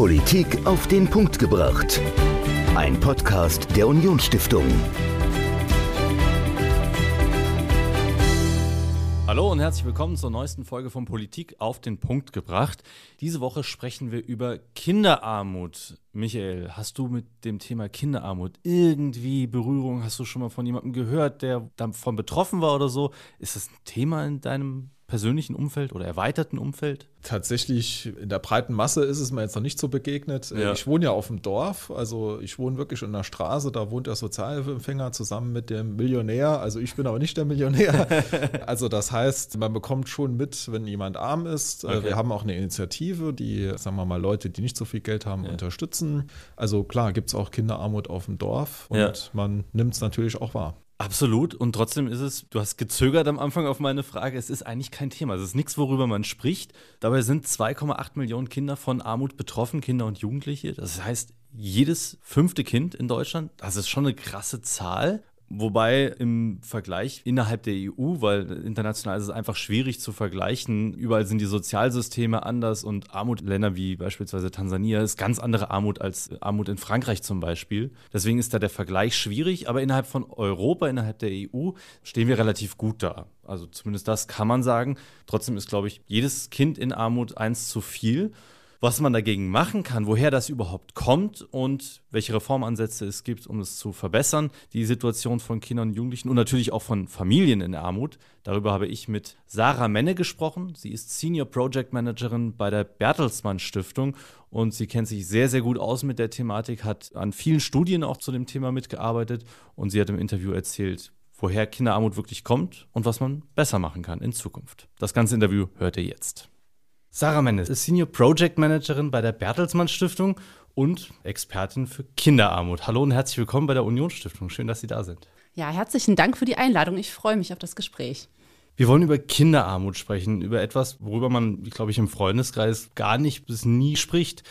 Politik auf den Punkt gebracht. Ein Podcast der Unionsstiftung. Hallo und herzlich willkommen zur neuesten Folge von Politik auf den Punkt gebracht. Diese Woche sprechen wir über Kinderarmut. Michael, hast du mit dem Thema Kinderarmut irgendwie Berührung? Hast du schon mal von jemandem gehört, der davon betroffen war oder so? Ist das ein Thema in deinem persönlichen Umfeld oder erweiterten Umfeld? Tatsächlich in der breiten Masse ist es mir jetzt noch nicht so begegnet. Ja. Ich wohne ja auf dem Dorf, also ich wohne wirklich in der Straße, da wohnt der Sozialempfänger zusammen mit dem Millionär. Also ich bin aber nicht der Millionär. also das heißt, man bekommt schon mit, wenn jemand arm ist. Äh, okay. Wir haben auch eine Initiative, die, sagen wir mal, Leute, die nicht so viel Geld haben, ja. unterstützen. Also klar, gibt es auch Kinderarmut auf dem Dorf und ja. man nimmt es natürlich auch wahr. Absolut. Und trotzdem ist es, du hast gezögert am Anfang auf meine Frage, es ist eigentlich kein Thema. Es ist nichts, worüber man spricht. Dabei sind 2,8 Millionen Kinder von Armut betroffen, Kinder und Jugendliche. Das heißt, jedes fünfte Kind in Deutschland, das ist schon eine krasse Zahl. Wobei im Vergleich innerhalb der EU, weil international ist es einfach schwierig zu vergleichen, überall sind die Sozialsysteme anders und Armutländer wie beispielsweise Tansania ist ganz andere Armut als Armut in Frankreich zum Beispiel. Deswegen ist da der Vergleich schwierig, aber innerhalb von Europa, innerhalb der EU stehen wir relativ gut da. Also zumindest das kann man sagen. Trotzdem ist, glaube ich, jedes Kind in Armut eins zu viel was man dagegen machen kann, woher das überhaupt kommt und welche Reformansätze es gibt, um es zu verbessern, die Situation von Kindern und Jugendlichen und natürlich auch von Familien in Armut. Darüber habe ich mit Sarah Menne gesprochen. Sie ist Senior Project Managerin bei der Bertelsmann Stiftung und sie kennt sich sehr, sehr gut aus mit der Thematik, hat an vielen Studien auch zu dem Thema mitgearbeitet und sie hat im Interview erzählt, woher Kinderarmut wirklich kommt und was man besser machen kann in Zukunft. Das ganze Interview hört ihr jetzt. Sarah Mendes ist Senior Project Managerin bei der Bertelsmann Stiftung und Expertin für Kinderarmut. Hallo und herzlich willkommen bei der Union Stiftung. Schön, dass Sie da sind. Ja, herzlichen Dank für die Einladung. Ich freue mich auf das Gespräch. Wir wollen über Kinderarmut sprechen, über etwas, worüber man, glaube ich, im Freundeskreis gar nicht bis nie spricht.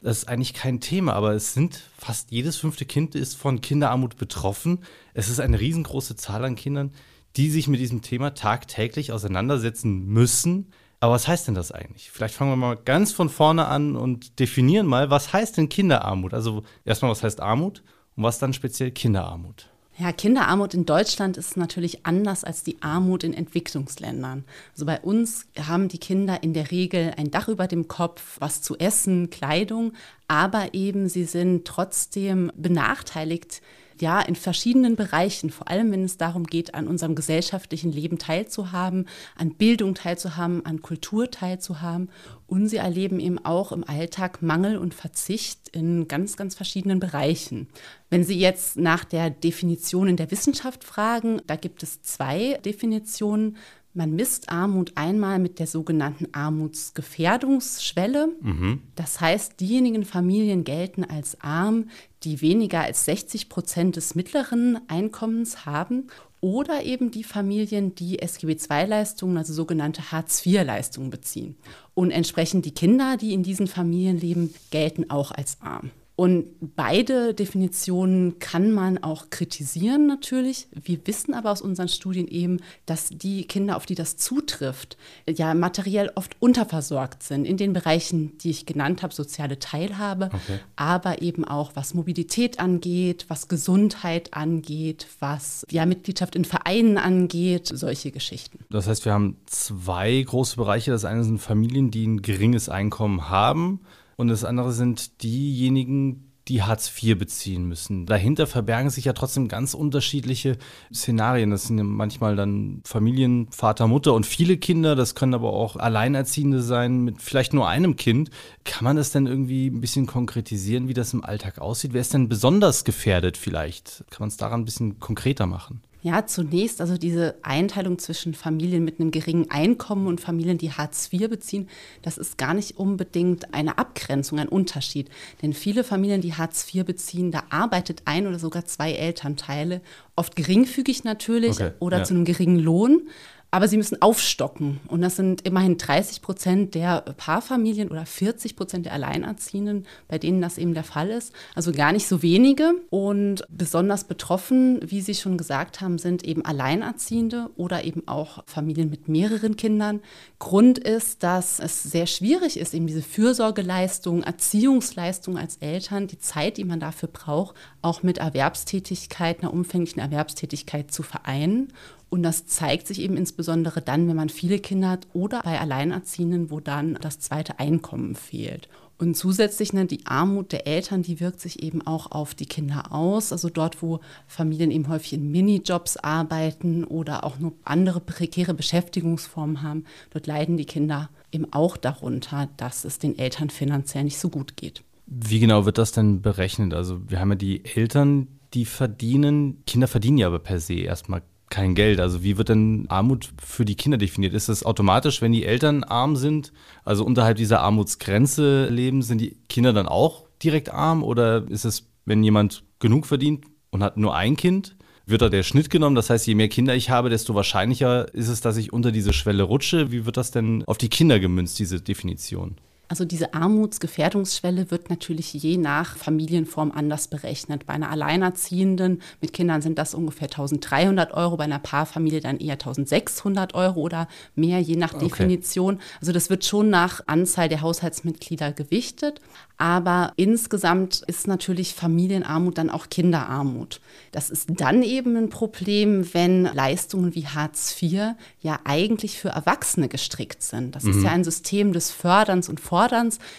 Das ist eigentlich kein Thema, aber es sind fast jedes fünfte Kind ist von Kinderarmut betroffen. Es ist eine riesengroße Zahl an Kindern, die sich mit diesem Thema tagtäglich auseinandersetzen müssen. Aber was heißt denn das eigentlich? Vielleicht fangen wir mal ganz von vorne an und definieren mal, was heißt denn Kinderarmut? Also erstmal, was heißt Armut und was dann speziell Kinderarmut? Ja, Kinderarmut in Deutschland ist natürlich anders als die Armut in Entwicklungsländern. Also bei uns haben die Kinder in der Regel ein Dach über dem Kopf, was zu essen, Kleidung, aber eben sie sind trotzdem benachteiligt ja, in verschiedenen Bereichen, vor allem wenn es darum geht, an unserem gesellschaftlichen Leben teilzuhaben, an Bildung teilzuhaben, an Kultur teilzuhaben. Und sie erleben eben auch im Alltag Mangel und Verzicht in ganz, ganz verschiedenen Bereichen. Wenn Sie jetzt nach der Definition in der Wissenschaft fragen, da gibt es zwei Definitionen. Man misst Armut einmal mit der sogenannten Armutsgefährdungsschwelle. Mhm. Das heißt, diejenigen Familien gelten als arm, die weniger als 60 Prozent des mittleren Einkommens haben oder eben die Familien, die SGB-II-Leistungen, also sogenannte Hartz-IV-Leistungen beziehen. Und entsprechend die Kinder, die in diesen Familien leben, gelten auch als arm. Und beide Definitionen kann man auch kritisieren natürlich. Wir wissen aber aus unseren Studien eben, dass die Kinder, auf die das zutrifft, ja materiell oft unterversorgt sind in den Bereichen, die ich genannt habe, soziale Teilhabe, okay. aber eben auch was Mobilität angeht, was Gesundheit angeht, was ja Mitgliedschaft in Vereinen angeht, solche Geschichten. Das heißt, wir haben zwei große Bereiche. Das eine sind Familien, die ein geringes Einkommen haben und das andere sind diejenigen, die Hartz IV beziehen müssen. Dahinter verbergen sich ja trotzdem ganz unterschiedliche Szenarien. Das sind ja manchmal dann Familien, Vater, Mutter und viele Kinder. Das können aber auch Alleinerziehende sein mit vielleicht nur einem Kind. Kann man das denn irgendwie ein bisschen konkretisieren, wie das im Alltag aussieht? Wer ist denn besonders gefährdet vielleicht? Kann man es daran ein bisschen konkreter machen? Ja, zunächst also diese Einteilung zwischen Familien mit einem geringen Einkommen und Familien, die Hartz IV beziehen, das ist gar nicht unbedingt eine Abgrenzung, ein Unterschied. Denn viele Familien, die Hartz IV beziehen, da arbeitet ein oder sogar zwei Elternteile, oft geringfügig natürlich okay, oder ja. zu einem geringen Lohn. Aber sie müssen aufstocken. Und das sind immerhin 30 Prozent der Paarfamilien oder 40 Prozent der Alleinerziehenden, bei denen das eben der Fall ist. Also gar nicht so wenige. Und besonders betroffen, wie Sie schon gesagt haben, sind eben Alleinerziehende oder eben auch Familien mit mehreren Kindern. Grund ist, dass es sehr schwierig ist, eben diese Fürsorgeleistung, Erziehungsleistung als Eltern, die Zeit, die man dafür braucht, auch mit Erwerbstätigkeit, einer umfänglichen Erwerbstätigkeit zu vereinen. Und das zeigt sich eben insbesondere dann, wenn man viele Kinder hat oder bei Alleinerziehenden, wo dann das zweite Einkommen fehlt. Und zusätzlich ne, die Armut der Eltern, die wirkt sich eben auch auf die Kinder aus. Also dort, wo Familien eben häufig in Minijobs arbeiten oder auch nur andere prekäre Beschäftigungsformen haben, dort leiden die Kinder eben auch darunter, dass es den Eltern finanziell nicht so gut geht. Wie genau wird das denn berechnet? Also wir haben ja die Eltern, die verdienen, Kinder verdienen ja aber per se erstmal kein Geld. Also wie wird denn Armut für die Kinder definiert? Ist das automatisch, wenn die Eltern arm sind, also unterhalb dieser Armutsgrenze leben, sind die Kinder dann auch direkt arm? Oder ist es, wenn jemand genug verdient und hat nur ein Kind, wird da der Schnitt genommen? Das heißt, je mehr Kinder ich habe, desto wahrscheinlicher ist es, dass ich unter diese Schwelle rutsche. Wie wird das denn auf die Kinder gemünzt, diese Definition? Also diese Armutsgefährdungsschwelle wird natürlich je nach Familienform anders berechnet. Bei einer Alleinerziehenden mit Kindern sind das ungefähr 1300 Euro, bei einer Paarfamilie dann eher 1600 Euro oder mehr, je nach okay. Definition. Also das wird schon nach Anzahl der Haushaltsmitglieder gewichtet. Aber insgesamt ist natürlich Familienarmut dann auch Kinderarmut. Das ist dann eben ein Problem, wenn Leistungen wie Hartz IV ja eigentlich für Erwachsene gestrickt sind. Das mhm. ist ja ein System des Förderns und Forderns,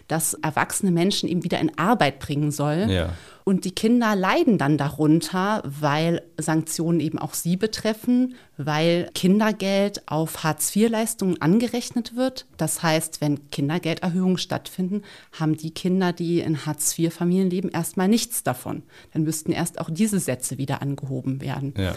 das erwachsene Menschen eben wieder in Arbeit bringen soll. Ja. Und die Kinder leiden dann darunter, weil Sanktionen eben auch sie betreffen, weil Kindergeld auf Hartz-IV-Leistungen angerechnet wird. Das heißt, wenn Kindergelderhöhungen stattfinden, haben die Kinder, die in Hartz-IV-Familien leben, erstmal nichts davon. Dann müssten erst auch diese Sätze wieder angehoben werden. Ja.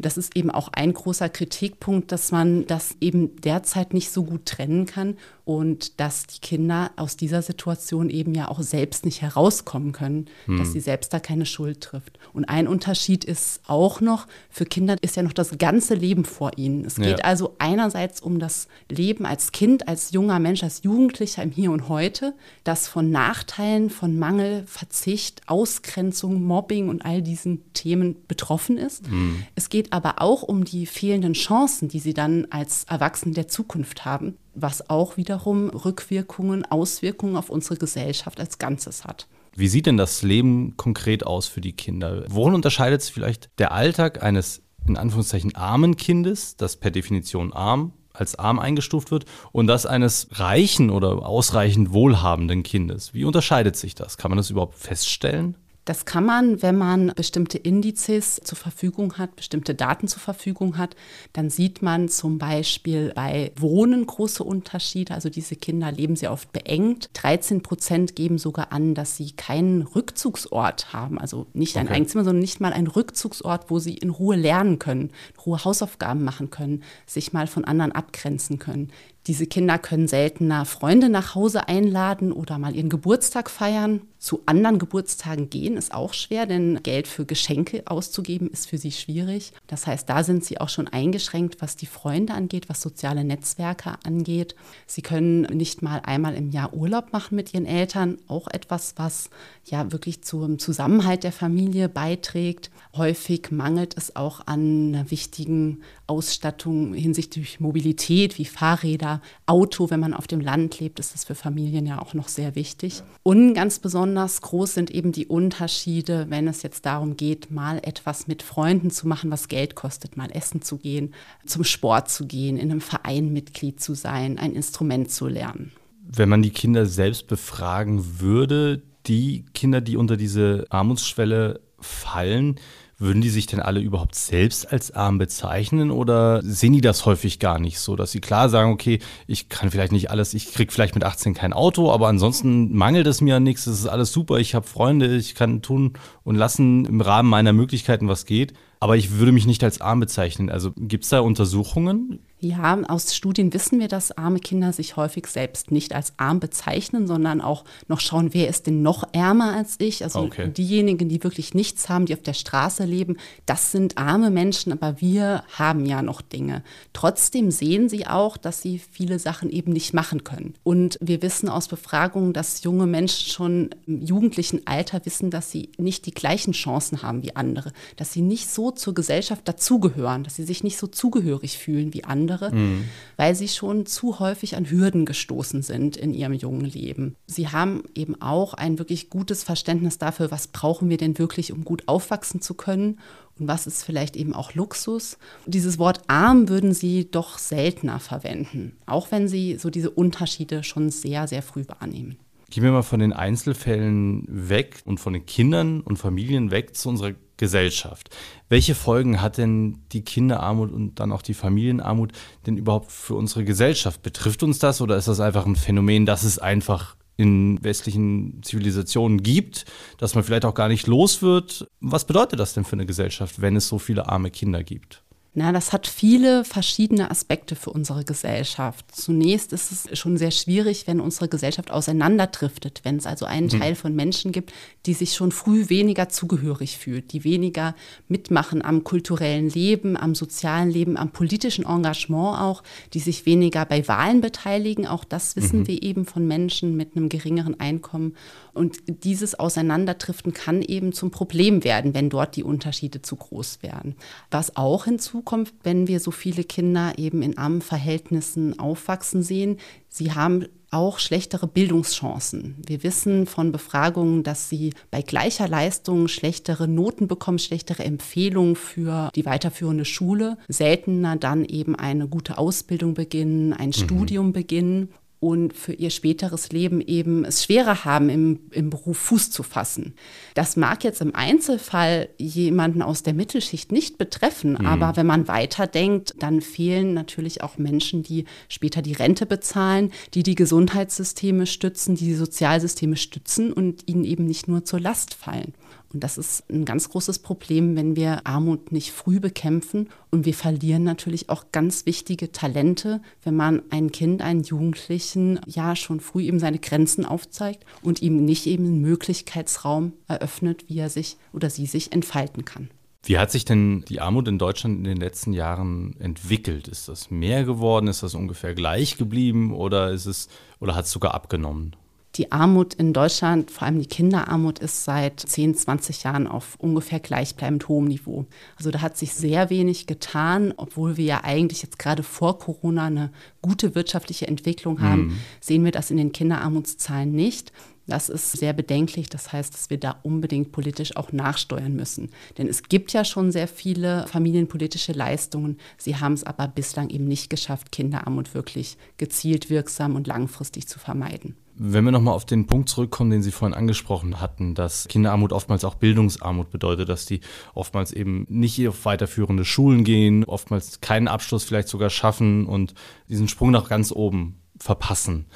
Das ist eben auch ein großer Kritikpunkt, dass man das eben derzeit nicht so gut trennen kann und dass die Kinder aus dieser Situation eben ja auch selbst nicht herauskommen können, hm. dass sie selbst da keine Schuld trifft. Und ein Unterschied ist auch noch, für Kinder ist ja noch das ganze Leben vor ihnen. Es geht ja. also einerseits um das Leben als Kind, als junger Mensch, als Jugendlicher im Hier und Heute, das von Nachteilen, von Mangel, Verzicht, Ausgrenzung, Mobbing und all diesen Themen betroffen ist. Hm. Es geht aber auch um die fehlenden Chancen, die sie dann als Erwachsene der Zukunft haben was auch wiederum Rückwirkungen, Auswirkungen auf unsere Gesellschaft als Ganzes hat. Wie sieht denn das Leben konkret aus für die Kinder? Worin unterscheidet sich vielleicht der Alltag eines in Anführungszeichen armen Kindes, das per Definition arm als arm eingestuft wird, und das eines reichen oder ausreichend wohlhabenden Kindes? Wie unterscheidet sich das? Kann man das überhaupt feststellen? Das kann man, wenn man bestimmte Indizes zur Verfügung hat, bestimmte Daten zur Verfügung hat. Dann sieht man zum Beispiel bei Wohnen große Unterschiede. Also diese Kinder leben sehr oft beengt. 13 Prozent geben sogar an, dass sie keinen Rückzugsort haben. Also nicht ein okay. Eigenzimmer, sondern nicht mal einen Rückzugsort, wo sie in Ruhe lernen können, Ruhe Hausaufgaben machen können, sich mal von anderen abgrenzen können. Diese Kinder können seltener Freunde nach Hause einladen oder mal ihren Geburtstag feiern. Zu anderen Geburtstagen gehen ist auch schwer, denn Geld für Geschenke auszugeben ist für sie schwierig. Das heißt, da sind sie auch schon eingeschränkt, was die Freunde angeht, was soziale Netzwerke angeht. Sie können nicht mal einmal im Jahr Urlaub machen mit ihren Eltern, auch etwas, was ja wirklich zum Zusammenhalt der Familie beiträgt. Häufig mangelt es auch an einer wichtigen Ausstattung hinsichtlich Mobilität wie Fahrräder, Auto. Wenn man auf dem Land lebt, ist das für Familien ja auch noch sehr wichtig. Und ganz besonders groß sind eben die Unterschiede, wenn es jetzt darum geht, mal etwas mit Freunden zu machen, was Geld kostet, mal essen zu gehen, zum Sport zu gehen, in einem Verein Mitglied zu sein, ein Instrument zu lernen. Wenn man die Kinder selbst befragen würde, die Kinder, die unter diese Armutsschwelle fallen, würden die sich denn alle überhaupt selbst als arm bezeichnen oder sehen die das häufig gar nicht so, dass sie klar sagen, okay, ich kann vielleicht nicht alles, ich kriege vielleicht mit 18 kein Auto, aber ansonsten mangelt es mir an nichts, es ist alles super, ich habe Freunde, ich kann tun und lassen im Rahmen meiner Möglichkeiten, was geht. aber ich würde mich nicht als arm bezeichnen. Also gibt es da Untersuchungen? Ja, aus Studien wissen wir, dass arme Kinder sich häufig selbst nicht als arm bezeichnen, sondern auch noch schauen, wer ist denn noch ärmer als ich. Also okay. diejenigen, die wirklich nichts haben, die auf der Straße leben, das sind arme Menschen, aber wir haben ja noch Dinge. Trotzdem sehen sie auch, dass sie viele Sachen eben nicht machen können. Und wir wissen aus Befragungen, dass junge Menschen schon im jugendlichen Alter wissen, dass sie nicht die gleichen Chancen haben wie andere, dass sie nicht so zur Gesellschaft dazugehören, dass sie sich nicht so zugehörig fühlen wie andere andere, mhm. weil sie schon zu häufig an Hürden gestoßen sind in ihrem jungen Leben. Sie haben eben auch ein wirklich gutes Verständnis dafür, was brauchen wir denn wirklich, um gut aufwachsen zu können und was ist vielleicht eben auch Luxus. Dieses Wort arm würden sie doch seltener verwenden, auch wenn sie so diese Unterschiede schon sehr, sehr früh wahrnehmen. Gehen wir mal von den Einzelfällen weg und von den Kindern und Familien weg zu unserer Gesellschaft. Welche Folgen hat denn die Kinderarmut und dann auch die Familienarmut denn überhaupt für unsere Gesellschaft? Betrifft uns das oder ist das einfach ein Phänomen, das es einfach in westlichen Zivilisationen gibt, dass man vielleicht auch gar nicht los wird? Was bedeutet das denn für eine Gesellschaft, wenn es so viele arme Kinder gibt? Na, das hat viele verschiedene Aspekte für unsere Gesellschaft. Zunächst ist es schon sehr schwierig, wenn unsere Gesellschaft auseinanderdriftet, wenn es also einen mhm. Teil von Menschen gibt, die sich schon früh weniger zugehörig fühlt, die weniger mitmachen am kulturellen Leben, am sozialen Leben, am politischen Engagement auch, die sich weniger bei Wahlen beteiligen. Auch das wissen mhm. wir eben von Menschen mit einem geringeren Einkommen. Und dieses Auseinanderdriften kann eben zum Problem werden, wenn dort die Unterschiede zu groß werden. Was auch hinzukommt, wenn wir so viele Kinder eben in armen Verhältnissen aufwachsen sehen, sie haben auch schlechtere Bildungschancen. Wir wissen von Befragungen, dass sie bei gleicher Leistung schlechtere Noten bekommen, schlechtere Empfehlungen für die weiterführende Schule, seltener dann eben eine gute Ausbildung beginnen, ein mhm. Studium beginnen und für ihr späteres Leben eben es schwerer haben, im, im Beruf Fuß zu fassen. Das mag jetzt im Einzelfall jemanden aus der Mittelschicht nicht betreffen, mhm. aber wenn man weiterdenkt, dann fehlen natürlich auch Menschen, die später die Rente bezahlen, die die Gesundheitssysteme stützen, die die Sozialsysteme stützen und ihnen eben nicht nur zur Last fallen. Und das ist ein ganz großes Problem, wenn wir Armut nicht früh bekämpfen. Und wir verlieren natürlich auch ganz wichtige Talente, wenn man ein Kind, einen Jugendlichen ja schon früh eben seine Grenzen aufzeigt und ihm nicht eben einen Möglichkeitsraum eröffnet, wie er sich oder sie sich entfalten kann. Wie hat sich denn die Armut in Deutschland in den letzten Jahren entwickelt? Ist das mehr geworden? Ist das ungefähr gleich geblieben oder ist es oder hat es sogar abgenommen? Die Armut in Deutschland, vor allem die Kinderarmut, ist seit 10, 20 Jahren auf ungefähr gleichbleibend hohem Niveau. Also da hat sich sehr wenig getan, obwohl wir ja eigentlich jetzt gerade vor Corona eine gute wirtschaftliche Entwicklung haben, mhm. sehen wir das in den Kinderarmutszahlen nicht. Das ist sehr bedenklich. Das heißt, dass wir da unbedingt politisch auch nachsteuern müssen. Denn es gibt ja schon sehr viele familienpolitische Leistungen. Sie haben es aber bislang eben nicht geschafft, Kinderarmut wirklich gezielt, wirksam und langfristig zu vermeiden. Wenn wir nochmal auf den Punkt zurückkommen, den Sie vorhin angesprochen hatten, dass Kinderarmut oftmals auch Bildungsarmut bedeutet, dass die oftmals eben nicht auf weiterführende Schulen gehen, oftmals keinen Abschluss vielleicht sogar schaffen und diesen Sprung nach ganz oben verpassen.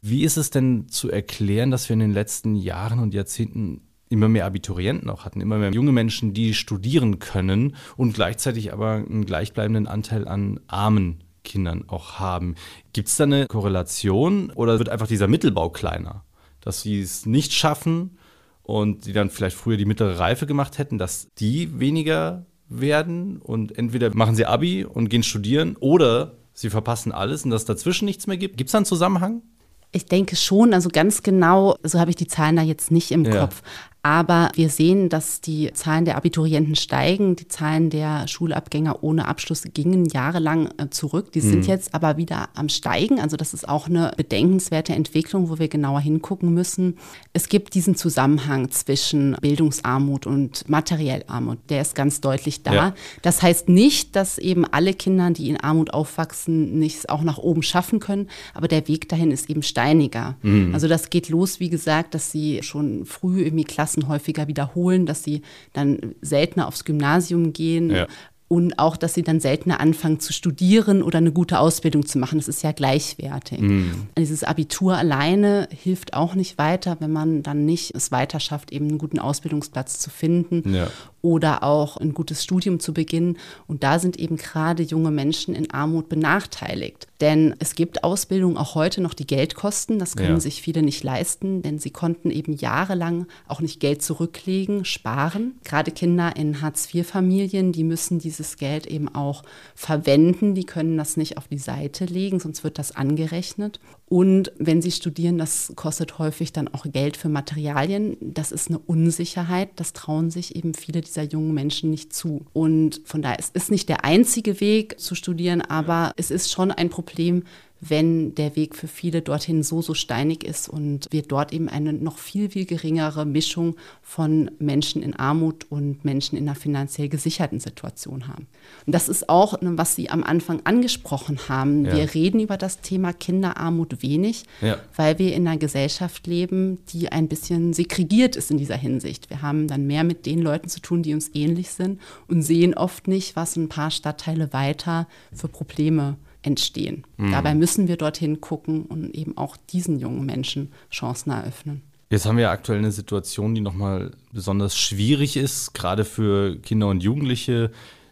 Wie ist es denn zu erklären, dass wir in den letzten Jahren und Jahrzehnten immer mehr Abiturienten auch hatten, immer mehr junge Menschen, die studieren können und gleichzeitig aber einen gleichbleibenden Anteil an armen Kindern auch haben. Gibt es da eine Korrelation oder wird einfach dieser Mittelbau kleiner? Dass sie es nicht schaffen und die dann vielleicht früher die mittlere Reife gemacht hätten, dass die weniger werden und entweder machen sie Abi und gehen studieren oder sie verpassen alles und dass dazwischen nichts mehr gibt. Gibt es da einen Zusammenhang? Ich denke schon, also ganz genau, so habe ich die Zahlen da jetzt nicht im ja. Kopf. Aber wir sehen, dass die Zahlen der Abiturienten steigen. Die Zahlen der Schulabgänger ohne Abschluss gingen jahrelang äh, zurück. Die sind mhm. jetzt aber wieder am Steigen. Also das ist auch eine bedenkenswerte Entwicklung, wo wir genauer hingucken müssen. Es gibt diesen Zusammenhang zwischen Bildungsarmut und materiell Armut. Der ist ganz deutlich da. Ja. Das heißt nicht, dass eben alle Kinder, die in Armut aufwachsen, nichts auch nach oben schaffen können. Aber der Weg dahin ist eben steiniger. Mhm. Also das geht los, wie gesagt, dass sie schon früh irgendwie Klassen Klassen häufiger wiederholen, dass sie dann seltener aufs Gymnasium gehen. Ja. Und auch, dass sie dann seltener anfangen zu studieren oder eine gute Ausbildung zu machen. Das ist ja gleichwertig. Mhm. Dieses Abitur alleine hilft auch nicht weiter, wenn man dann nicht es weiter schafft, eben einen guten Ausbildungsplatz zu finden. Ja. Oder auch ein gutes Studium zu beginnen. Und da sind eben gerade junge Menschen in Armut benachteiligt. Denn es gibt Ausbildung auch heute noch, die Geld kosten. Das können ja. sich viele nicht leisten, denn sie konnten eben jahrelang auch nicht Geld zurücklegen, sparen. Gerade Kinder in Hartz-IV-Familien, die müssen dieses Geld eben auch verwenden. Die können das nicht auf die Seite legen, sonst wird das angerechnet. Und wenn sie studieren, das kostet häufig dann auch Geld für Materialien. Das ist eine Unsicherheit. Das trauen sich eben viele dieser jungen Menschen nicht zu. Und von daher, es ist nicht der einzige Weg zu studieren, aber es ist schon ein Problem, wenn der Weg für viele dorthin so, so steinig ist und wir dort eben eine noch viel, viel geringere Mischung von Menschen in Armut und Menschen in einer finanziell gesicherten Situation haben. Und das ist auch, ne, was Sie am Anfang angesprochen haben. Ja. Wir reden über das Thema Kinderarmut wenig, ja. weil wir in einer Gesellschaft leben, die ein bisschen segregiert ist in dieser Hinsicht. Wir haben dann mehr mit den Leuten zu tun, die uns ähnlich sind und sehen oft nicht, was ein paar Stadtteile weiter für Probleme entstehen. Mhm. Dabei müssen wir dorthin gucken und eben auch diesen jungen Menschen Chancen eröffnen. Jetzt haben wir aktuell eine Situation, die nochmal besonders schwierig ist, gerade für Kinder und Jugendliche.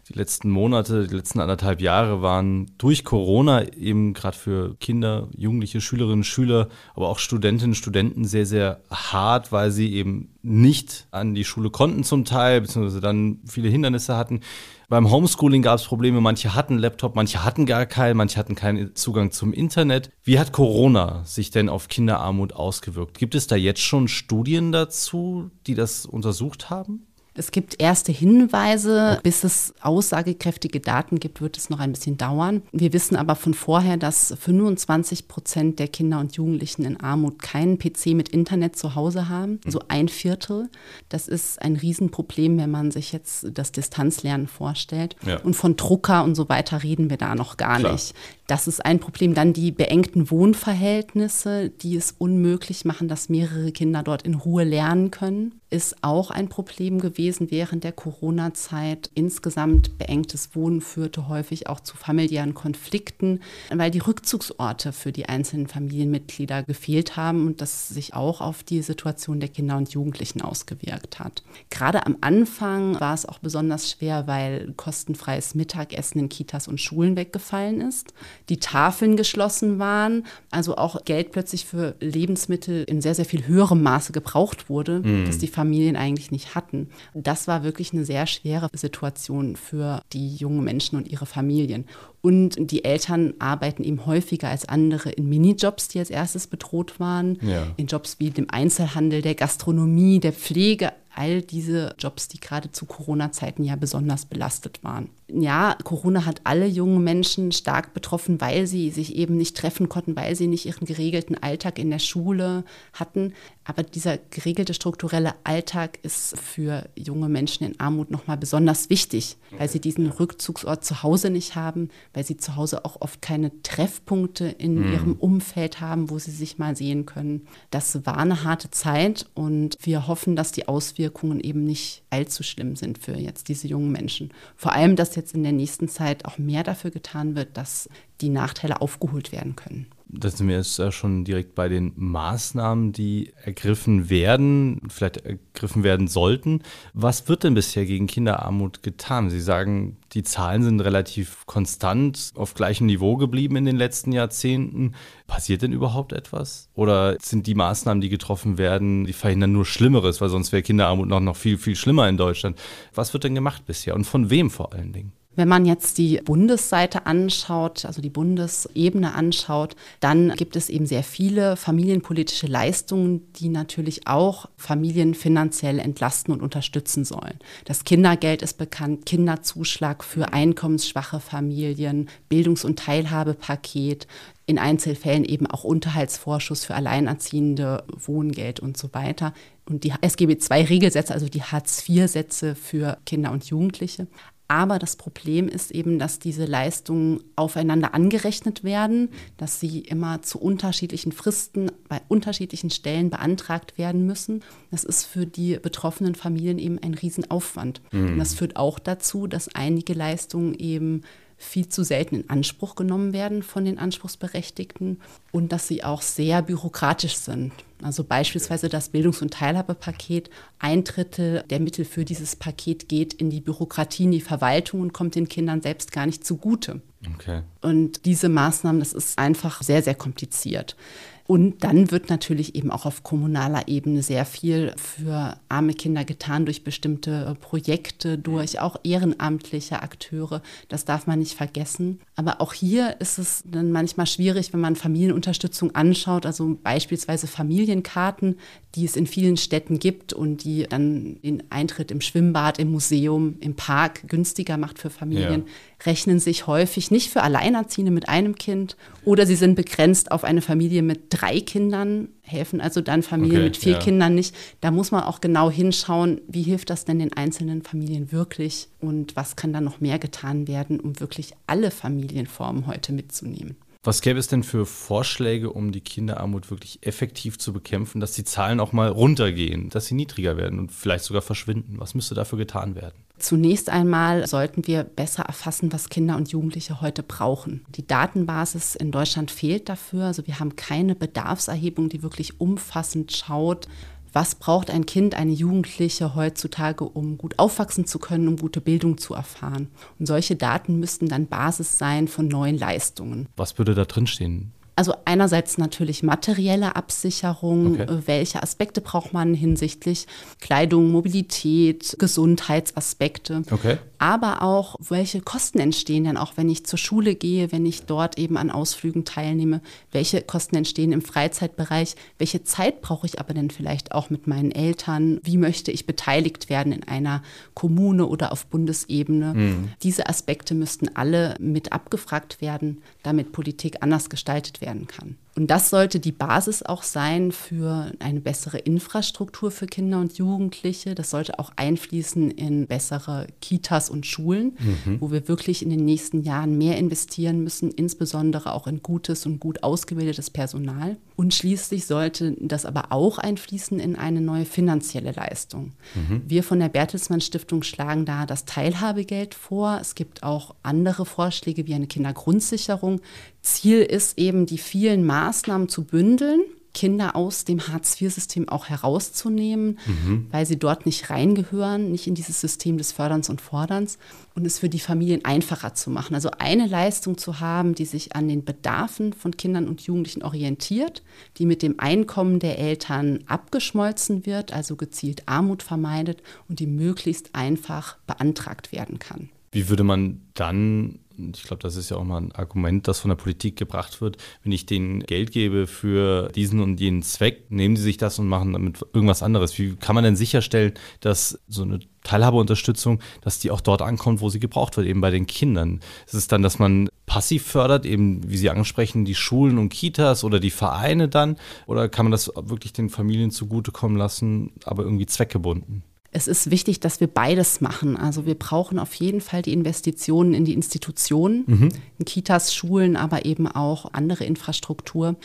Die letzten Monate, die letzten anderthalb Jahre waren durch Corona eben gerade für Kinder, Jugendliche, Schülerinnen, Schüler, aber auch Studentinnen, Studenten sehr, sehr hart, weil sie eben nicht an die Schule konnten zum Teil, beziehungsweise dann viele Hindernisse hatten. Beim Homeschooling gab es Probleme, manche hatten Laptop, manche hatten gar keinen, manche hatten keinen Zugang zum Internet. Wie hat Corona sich denn auf Kinderarmut ausgewirkt? Gibt es da jetzt schon Studien dazu, die das untersucht haben? Es gibt erste Hinweise. Bis es aussagekräftige Daten gibt, wird es noch ein bisschen dauern. Wir wissen aber von vorher, dass 25 Prozent der Kinder und Jugendlichen in Armut keinen PC mit Internet zu Hause haben. So ein Viertel. Das ist ein Riesenproblem, wenn man sich jetzt das Distanzlernen vorstellt. Ja. Und von Drucker und so weiter reden wir da noch gar Klar. nicht. Das ist ein Problem. Dann die beengten Wohnverhältnisse, die es unmöglich machen, dass mehrere Kinder dort in Ruhe lernen können ist auch ein Problem gewesen während der Corona-Zeit. Insgesamt beengtes Wohnen führte häufig auch zu familiären Konflikten, weil die Rückzugsorte für die einzelnen Familienmitglieder gefehlt haben und das sich auch auf die Situation der Kinder und Jugendlichen ausgewirkt hat. Gerade am Anfang war es auch besonders schwer, weil kostenfreies Mittagessen in Kitas und Schulen weggefallen ist, die Tafeln geschlossen waren, also auch Geld plötzlich für Lebensmittel in sehr, sehr viel höherem Maße gebraucht wurde, mhm. dass die Familien eigentlich nicht hatten. Das war wirklich eine sehr schwere Situation für die jungen Menschen und ihre Familien. Und die Eltern arbeiten eben häufiger als andere in Minijobs, die als erstes bedroht waren, ja. in Jobs wie dem Einzelhandel, der Gastronomie, der Pflege, all diese Jobs, die gerade zu Corona-Zeiten ja besonders belastet waren. Ja, Corona hat alle jungen Menschen stark betroffen, weil sie sich eben nicht treffen konnten, weil sie nicht ihren geregelten Alltag in der Schule hatten. Aber dieser geregelte strukturelle Alltag ist für junge Menschen in Armut nochmal besonders wichtig, weil sie diesen Rückzugsort zu Hause nicht haben, weil sie zu Hause auch oft keine Treffpunkte in mhm. ihrem Umfeld haben, wo sie sich mal sehen können. Das war eine harte Zeit und wir hoffen, dass die Auswirkungen eben nicht allzu schlimm sind für jetzt diese jungen Menschen. Vor allem, dass jetzt in der nächsten Zeit auch mehr dafür getan wird, dass die Nachteile aufgeholt werden können da sind wir jetzt ja schon direkt bei den Maßnahmen, die ergriffen werden, vielleicht ergriffen werden sollten. Was wird denn bisher gegen Kinderarmut getan? Sie sagen, die Zahlen sind relativ konstant auf gleichem Niveau geblieben in den letzten Jahrzehnten. Passiert denn überhaupt etwas? Oder sind die Maßnahmen, die getroffen werden, die verhindern nur Schlimmeres, weil sonst wäre Kinderarmut noch, noch viel, viel schlimmer in Deutschland? Was wird denn gemacht bisher und von wem vor allen Dingen? Wenn man jetzt die Bundesseite anschaut, also die Bundesebene anschaut, dann gibt es eben sehr viele familienpolitische Leistungen, die natürlich auch Familien finanziell entlasten und unterstützen sollen. Das Kindergeld ist bekannt, Kinderzuschlag für einkommensschwache Familien, Bildungs- und Teilhabepaket, in Einzelfällen eben auch Unterhaltsvorschuss für Alleinerziehende, Wohngeld und so weiter. Und die SGB II-Regelsätze, also die Hartz-IV-Sätze für Kinder und Jugendliche. Aber das Problem ist eben, dass diese Leistungen aufeinander angerechnet werden, dass sie immer zu unterschiedlichen Fristen bei unterschiedlichen Stellen beantragt werden müssen. Das ist für die betroffenen Familien eben ein Riesenaufwand. Mhm. Und das führt auch dazu, dass einige Leistungen eben viel zu selten in Anspruch genommen werden von den Anspruchsberechtigten und dass sie auch sehr bürokratisch sind. Also beispielsweise das Bildungs- und Teilhabepaket. Ein Drittel der Mittel für dieses Paket geht in die Bürokratie, in die Verwaltung und kommt den Kindern selbst gar nicht zugute. Okay. Und diese Maßnahmen, das ist einfach sehr, sehr kompliziert. Und dann wird natürlich eben auch auf kommunaler Ebene sehr viel für arme Kinder getan durch bestimmte äh, Projekte, durch auch ehrenamtliche Akteure. Das darf man nicht vergessen. Aber auch hier ist es dann manchmal schwierig, wenn man Familienunterstützung anschaut, also beispielsweise Familienkarten, die es in vielen Städten gibt und die dann den Eintritt im Schwimmbad, im Museum, im Park günstiger macht für Familien, ja. rechnen sich häufig nicht für Alleinerziehende mit einem Kind oder sie sind begrenzt auf eine Familie mit drei Kindern, helfen also dann Familien okay, mit vier ja. Kindern nicht. Da muss man auch genau hinschauen, wie hilft das denn den einzelnen Familien wirklich und was kann da noch mehr getan werden, um wirklich alle Familienformen heute mitzunehmen. Was gäbe es denn für Vorschläge, um die Kinderarmut wirklich effektiv zu bekämpfen, dass die Zahlen auch mal runtergehen, dass sie niedriger werden und vielleicht sogar verschwinden? Was müsste dafür getan werden? Zunächst einmal sollten wir besser erfassen, was Kinder und Jugendliche heute brauchen. Die Datenbasis in Deutschland fehlt dafür. Also wir haben keine Bedarfserhebung, die wirklich umfassend schaut, was braucht ein Kind, eine Jugendliche heutzutage, um gut aufwachsen zu können, um gute Bildung zu erfahren. Und solche Daten müssten dann Basis sein von neuen Leistungen. Was würde da drin stehen? Also einerseits natürlich materielle Absicherung, okay. Äh, welche Aspekte braucht man hinsichtlich Kleidung, Mobilität, Gesundheitsaspekte, okay. Aber auch welche Kosten entstehen denn auch, wenn ich zur Schule gehe, wenn ich dort eben an Ausflügen teilnehme, welche Kosten entstehen im Freizeitbereich, welche Zeit brauche ich aber denn vielleicht auch mit meinen Eltern, wie möchte ich beteiligt werden in einer Kommune oder auf Bundesebene. Mhm. Diese Aspekte müssten alle mit abgefragt werden, damit Politik anders gestaltet werden kann. Und das sollte die Basis auch sein für eine bessere Infrastruktur für Kinder und Jugendliche. Das sollte auch einfließen in bessere Kitas und Schulen, mhm. wo wir wirklich in den nächsten Jahren mehr investieren müssen, insbesondere auch in gutes und gut ausgebildetes Personal. Und schließlich sollte das aber auch einfließen in eine neue finanzielle Leistung. Mhm. Wir von der Bertelsmann Stiftung schlagen da das Teilhabegeld vor. Es gibt auch andere Vorschläge wie eine Kindergrundsicherung. Ziel ist eben, die vielen Maßnahmen, Maßnahmen zu bündeln, Kinder aus dem Hartz-IV-System auch herauszunehmen, mhm. weil sie dort nicht reingehören, nicht in dieses System des Förderns und Forderns und es für die Familien einfacher zu machen. Also eine Leistung zu haben, die sich an den Bedarfen von Kindern und Jugendlichen orientiert, die mit dem Einkommen der Eltern abgeschmolzen wird, also gezielt Armut vermeidet und die möglichst einfach beantragt werden kann. Wie würde man dann ich glaube, das ist ja auch mal ein Argument, das von der Politik gebracht wird, wenn ich denen Geld gebe für diesen und jenen Zweck, nehmen sie sich das und machen damit irgendwas anderes. Wie kann man denn sicherstellen, dass so eine Teilhabeunterstützung, dass die auch dort ankommt, wo sie gebraucht wird, eben bei den Kindern? Ist es dann, dass man passiv fördert, eben wie Sie ansprechen, die Schulen und Kitas oder die Vereine dann? Oder kann man das wirklich den Familien zugutekommen lassen, aber irgendwie zweckgebunden? Es ist wichtig, dass wir beides machen. Also wir brauchen auf jeden Fall die Investitionen in die Institutionen, mhm. in Kitas, Schulen, aber eben auch andere Infrastruktur.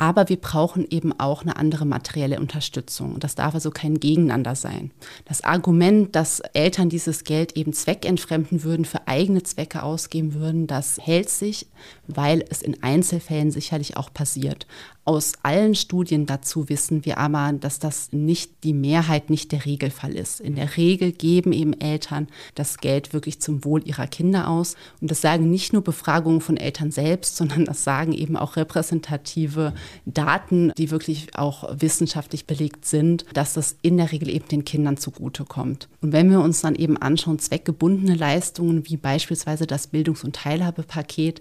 Aber wir brauchen eben auch eine andere materielle Unterstützung. Und das darf also kein Gegeneinander sein. Das Argument, dass Eltern dieses Geld eben zweckentfremden würden, für eigene Zwecke ausgeben würden, das hält sich, weil es in Einzelfällen sicherlich auch passiert. Aus allen Studien dazu wissen wir aber, dass das nicht die Mehrheit, nicht der Regelfall ist. In der Regel geben eben Eltern das Geld wirklich zum Wohl ihrer Kinder aus. Und das sagen nicht nur Befragungen von Eltern selbst, sondern das sagen eben auch repräsentative Daten, die wirklich auch wissenschaftlich belegt sind, dass das in der Regel eben den Kindern zugutekommt. Und wenn wir uns dann eben anschauen, zweckgebundene Leistungen wie beispielsweise das Bildungs- und Teilhabepaket,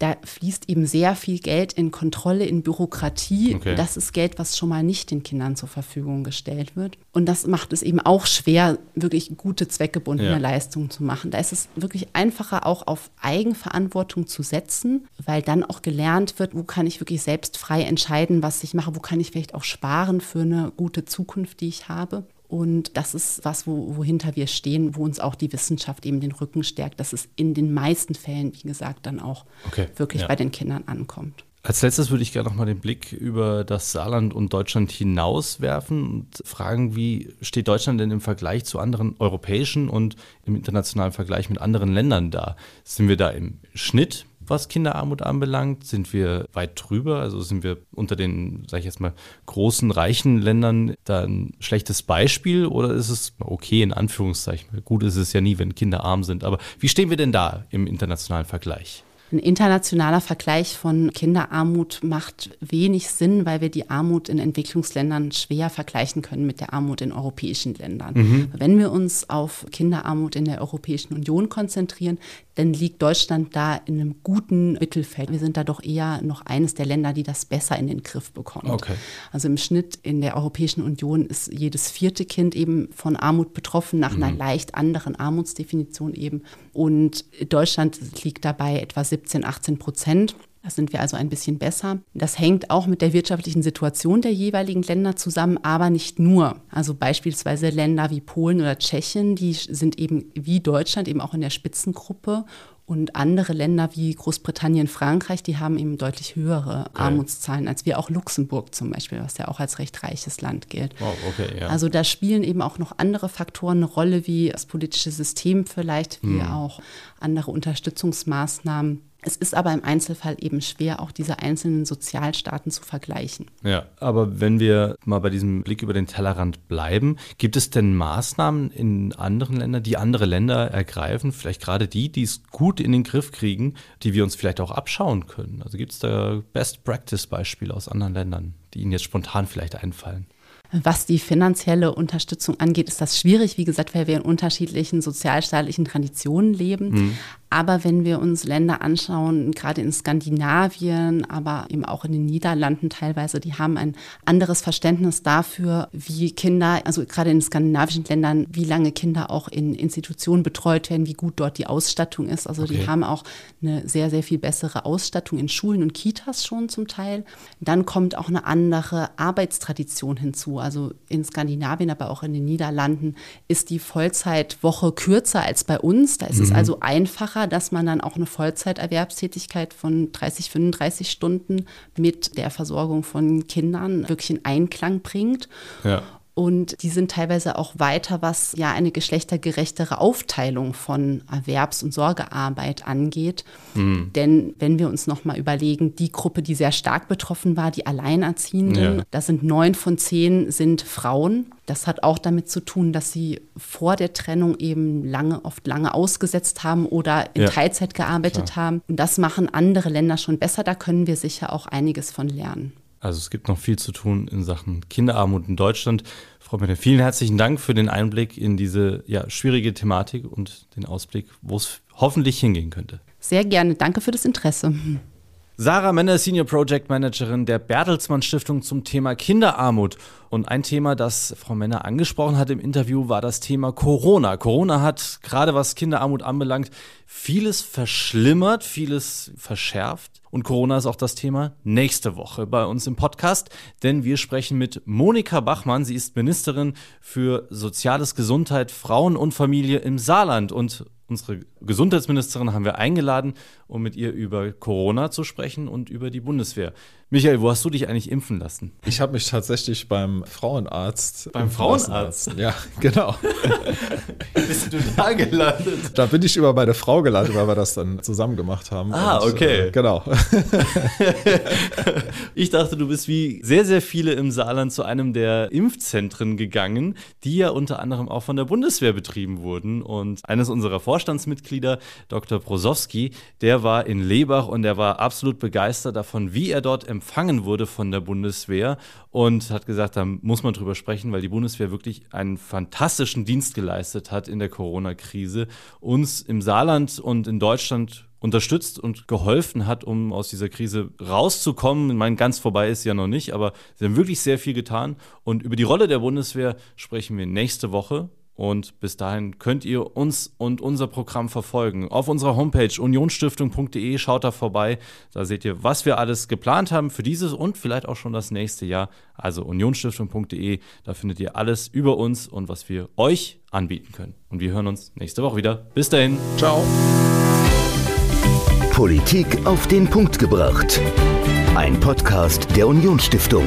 da fließt eben sehr viel Geld in Kontrolle, in Bürokratie. Okay. Das ist Geld, was schon mal nicht den Kindern zur Verfügung gestellt wird. Und das macht es eben auch schwer, wirklich gute zweckgebundene ja. Leistungen zu machen. Da ist es wirklich einfacher, auch auf Eigenverantwortung zu setzen, weil dann auch gelernt wird, wo kann ich wirklich selbst frei entscheiden, was ich mache, wo kann ich vielleicht auch sparen für eine gute Zukunft, die ich habe. Und das ist was, wo, wohinter wir stehen, wo uns auch die Wissenschaft eben den Rücken stärkt, dass es in den meisten Fällen, wie gesagt, dann auch okay, wirklich ja. bei den Kindern ankommt. Als letztes würde ich gerne noch mal den Blick über das Saarland und Deutschland hinaus werfen und fragen, wie steht Deutschland denn im Vergleich zu anderen europäischen und im internationalen Vergleich mit anderen Ländern da? Sind wir da im Schnitt was Kinderarmut anbelangt? Sind wir weit drüber? Also sind wir unter den, sag ich jetzt mal, großen, reichen Ländern da ein schlechtes Beispiel oder ist es okay in Anführungszeichen? Gut ist es ja nie, wenn Kinder arm sind, aber wie stehen wir denn da im internationalen Vergleich? Ein internationaler Vergleich von Kinderarmut macht wenig Sinn, weil wir die Armut in Entwicklungsländern schwer vergleichen können mit der Armut in europäischen Ländern. Mhm. Wenn wir uns auf Kinderarmut in der Europäischen Union konzentrieren, dann liegt Deutschland da in einem guten Mittelfeld. Wir sind da doch eher noch eines der Länder, die das besser in den Griff bekommen. Okay. Also im Schnitt in der Europäischen Union ist jedes vierte Kind eben von Armut betroffen, nach mhm. einer leicht anderen Armutsdefinition eben. Und Deutschland liegt dabei etwa 17, 18 Prozent. Da sind wir also ein bisschen besser. Das hängt auch mit der wirtschaftlichen Situation der jeweiligen Länder zusammen, aber nicht nur. Also beispielsweise Länder wie Polen oder Tschechien, die sind eben wie Deutschland eben auch in der Spitzengruppe. Und andere Länder wie Großbritannien, Frankreich, die haben eben deutlich höhere okay. Armutszahlen als wir, auch Luxemburg zum Beispiel, was ja auch als recht reiches Land gilt. Wow, okay, ja. Also da spielen eben auch noch andere Faktoren eine Rolle, wie das politische System vielleicht, wie hm. auch andere Unterstützungsmaßnahmen. Es ist aber im Einzelfall eben schwer, auch diese einzelnen Sozialstaaten zu vergleichen. Ja, aber wenn wir mal bei diesem Blick über den Tellerrand bleiben, gibt es denn Maßnahmen in anderen Ländern, die andere Länder ergreifen, vielleicht gerade die, die es gut in den Griff kriegen, die wir uns vielleicht auch abschauen können? Also gibt es da Best-Practice-Beispiele aus anderen Ländern, die Ihnen jetzt spontan vielleicht einfallen? Was die finanzielle Unterstützung angeht, ist das schwierig, wie gesagt, weil wir in unterschiedlichen sozialstaatlichen Traditionen leben. Mhm. Aber wenn wir uns Länder anschauen, gerade in Skandinavien, aber eben auch in den Niederlanden teilweise, die haben ein anderes Verständnis dafür, wie Kinder, also gerade in skandinavischen Ländern, wie lange Kinder auch in Institutionen betreut werden, wie gut dort die Ausstattung ist. Also okay. die haben auch eine sehr, sehr viel bessere Ausstattung in Schulen und Kitas schon zum Teil. Dann kommt auch eine andere Arbeitstradition hinzu. Also in Skandinavien, aber auch in den Niederlanden ist die Vollzeitwoche kürzer als bei uns. Da ist mhm. es also einfacher dass man dann auch eine Vollzeiterwerbstätigkeit von 30, 35 Stunden mit der Versorgung von Kindern wirklich in Einklang bringt. Ja. Und die sind teilweise auch weiter, was ja eine geschlechtergerechtere Aufteilung von Erwerbs- und Sorgearbeit angeht. Mhm. Denn wenn wir uns nochmal überlegen, die Gruppe, die sehr stark betroffen war, die Alleinerziehenden, ja. das sind neun von zehn sind Frauen. Das hat auch damit zu tun, dass sie vor der Trennung eben lange, oft lange ausgesetzt haben oder in ja. Teilzeit gearbeitet Klar. haben. Und das machen andere Länder schon besser. Da können wir sicher auch einiges von lernen. Also es gibt noch viel zu tun in Sachen Kinderarmut in Deutschland. Frau Mette, vielen herzlichen Dank für den Einblick in diese ja, schwierige Thematik und den Ausblick, wo es hoffentlich hingehen könnte. Sehr gerne. Danke für das Interesse. Sarah Menner, Senior Project Managerin der Bertelsmann Stiftung zum Thema Kinderarmut. Und ein Thema, das Frau Menner angesprochen hat im Interview, war das Thema Corona. Corona hat gerade was Kinderarmut anbelangt, vieles verschlimmert, vieles verschärft. Und Corona ist auch das Thema nächste Woche bei uns im Podcast, denn wir sprechen mit Monika Bachmann. Sie ist Ministerin für Soziales, Gesundheit, Frauen und Familie im Saarland. Und Unsere Gesundheitsministerin haben wir eingeladen, um mit ihr über Corona zu sprechen und über die Bundeswehr. Michael, wo hast du dich eigentlich impfen lassen? Ich habe mich tatsächlich beim Frauenarzt. Beim Frauenarzt? Ja, genau. Bist du da gelandet? Da bin ich über meine Frau gelandet, weil wir das dann zusammen gemacht haben. Ah, und, okay. Äh, genau. ich dachte, du bist wie sehr, sehr viele im Saarland zu einem der Impfzentren gegangen, die ja unter anderem auch von der Bundeswehr betrieben wurden. Und eines unserer Vorstandsmitglieder, Dr. Brosowski, der war in Lebach und der war absolut begeistert davon, wie er dort empfangen wurde von der Bundeswehr und hat gesagt, da muss man drüber sprechen, weil die Bundeswehr wirklich einen fantastischen Dienst geleistet hat in der Corona-Krise, uns im Saarland und in Deutschland unterstützt und geholfen hat, um aus dieser Krise rauszukommen. Ich meine, ganz vorbei ist ja noch nicht, aber sie haben wirklich sehr viel getan. Und über die Rolle der Bundeswehr sprechen wir nächste Woche. Und bis dahin könnt ihr uns und unser Programm verfolgen. Auf unserer Homepage unionstiftung.de schaut da vorbei. Da seht ihr, was wir alles geplant haben für dieses und vielleicht auch schon das nächste Jahr. Also unionstiftung.de, da findet ihr alles über uns und was wir euch anbieten können. Und wir hören uns nächste Woche wieder. Bis dahin. Ciao. Politik auf den Punkt gebracht. Ein Podcast der Unionsstiftung.